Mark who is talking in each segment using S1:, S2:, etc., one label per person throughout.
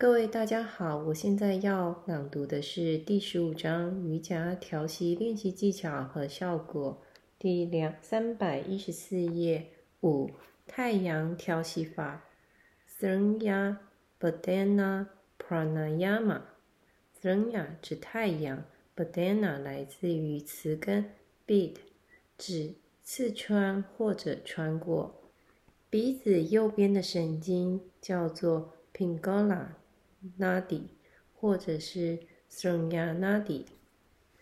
S1: 各位大家好，我现在要朗读的是第十五章瑜伽调息练习技巧和效果，第两三百一十四页五太阳调息法，Surya Badana Pranayama。Surya 指太阳，Badana 来自于词根 bid，指刺穿或者穿过鼻子右边的神经，叫做 Pingala。Nadi，或者是 Surya Nadi，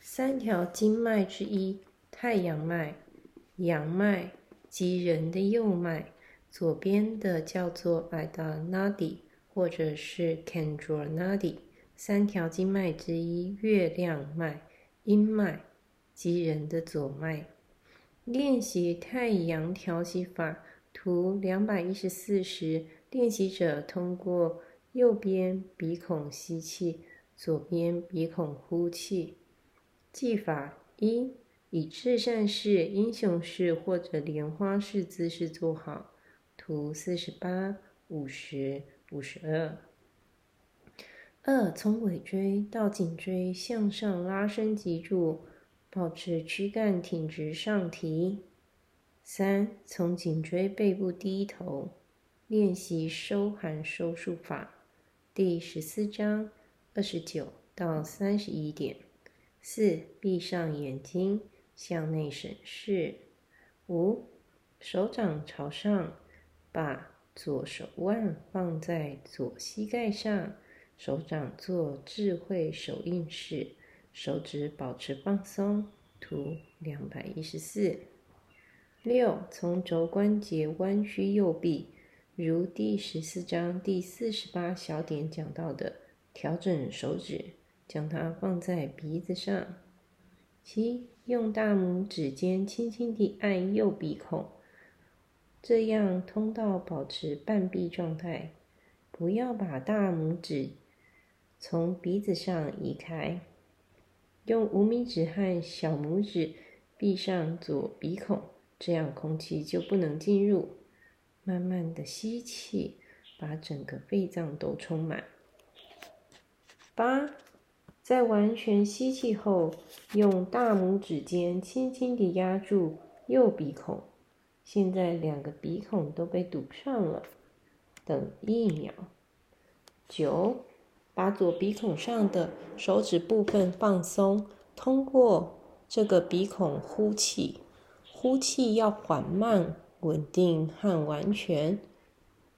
S1: 三条经脉之一，太阳脉、阳脉及人的右脉。左边的叫做 Ida Nadi，或者是 Kendra Nadi，三条经脉之一，月亮脉、阴脉及人的左脉。练习太阳调息法，图两百一十四时，练习者通过。右边鼻孔吸气，左边鼻孔呼气。技法一：以至善式、英雄式或者莲花式姿势做好。图四十八、五十、五十二。二：从尾椎到颈椎向上拉伸脊柱，保持躯干挺直上提。三：从颈椎背部低头，练习收含收束法。第十四章二十九到三十一点。四，闭上眼睛，向内审视。五，手掌朝上，把左手腕放在左膝盖上，手掌做智慧手印式，手指保持放松。图两百一十四。六，从肘关节弯曲右臂。如第十四章第四十八小点讲到的，调整手指，将它放在鼻子上。七，用大拇指尖轻轻地按右鼻孔，这样通道保持半闭状态，不要把大拇指从鼻子上移开。用无名指和小拇指闭上左鼻孔，这样空气就不能进入。慢慢的吸气，把整个肺脏都充满。八，在完全吸气后，用大拇指尖轻轻地压住右鼻孔。现在两个鼻孔都被堵上了，等一秒。九，把左鼻孔上的手指部分放松，通过这个鼻孔呼气，呼气要缓慢。稳定和完全。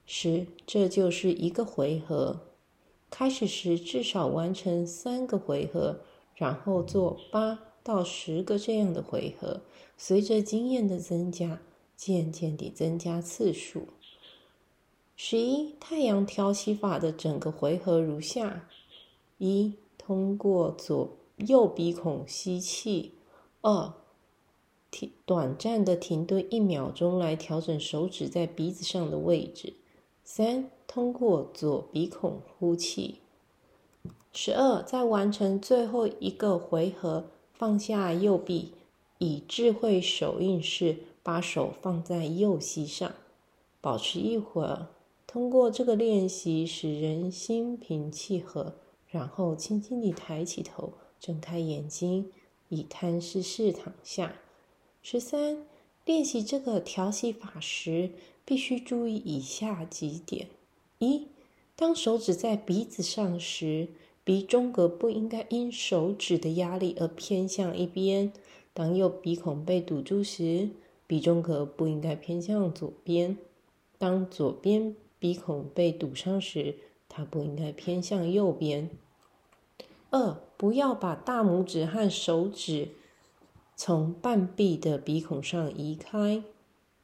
S1: 十，这就是一个回合。开始时至少完成三个回合，然后做八到十个这样的回合。随着经验的增加，渐渐地增加次数。十一，太阳调息法的整个回合如下：一，通过左右鼻孔吸气；二。短暂的停顿一秒钟来调整手指在鼻子上的位置。三，通过左鼻孔呼气。十二，在完成最后一个回合，放下右臂，以智慧手印式把手放在右膝上，保持一会儿。通过这个练习，使人心平气和，然后轻轻地抬起头，睁开眼睛，以摊式式躺下。十三，练习这个调息法时，必须注意以下几点：一，当手指在鼻子上时，鼻中隔不应该因手指的压力而偏向一边；当右鼻孔被堵住时，鼻中隔不应该偏向左边；当左边鼻孔被堵上时，它不应该偏向右边。二，不要把大拇指和手指。从半闭的鼻孔上移开。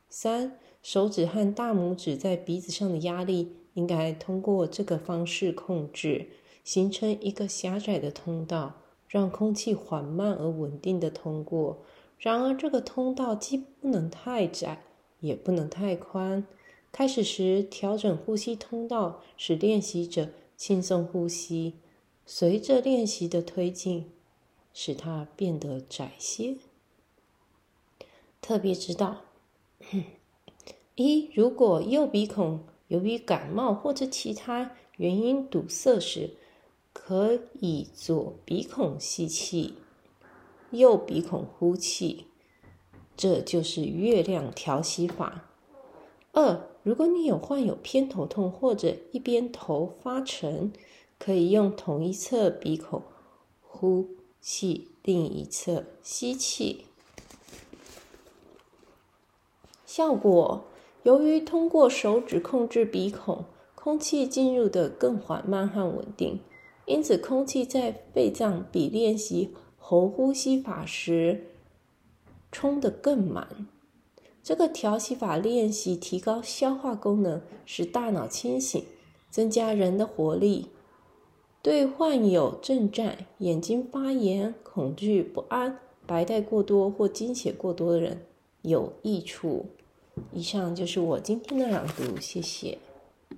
S1: 三，手指和大拇指在鼻子上的压力应该通过这个方式控制，形成一个狭窄的通道，让空气缓慢而稳定的通过。然而，这个通道既不能太窄，也不能太宽。开始时，调整呼吸通道，使练习者轻松呼吸。随着练习的推进。使它变得窄些。特别知道：一，如果右鼻孔由于感冒或者其他原因堵塞时，可以左鼻孔吸气，右鼻孔呼气，这就是月亮调息法。二，如果你有患有偏头痛或者一边头发沉，可以用同一侧鼻孔呼气，另一侧吸气。效果，由于通过手指控制鼻孔，空气进入的更缓慢和稳定，因此空气在肺脏比练习喉呼吸法时冲得更满。这个调息法练习提高消化功能，使大脑清醒，增加人的活力。对患有震颤、眼睛发炎、恐惧、不安、白带过多或经血过多的人有益处。以上就是我今天的朗读，谢谢。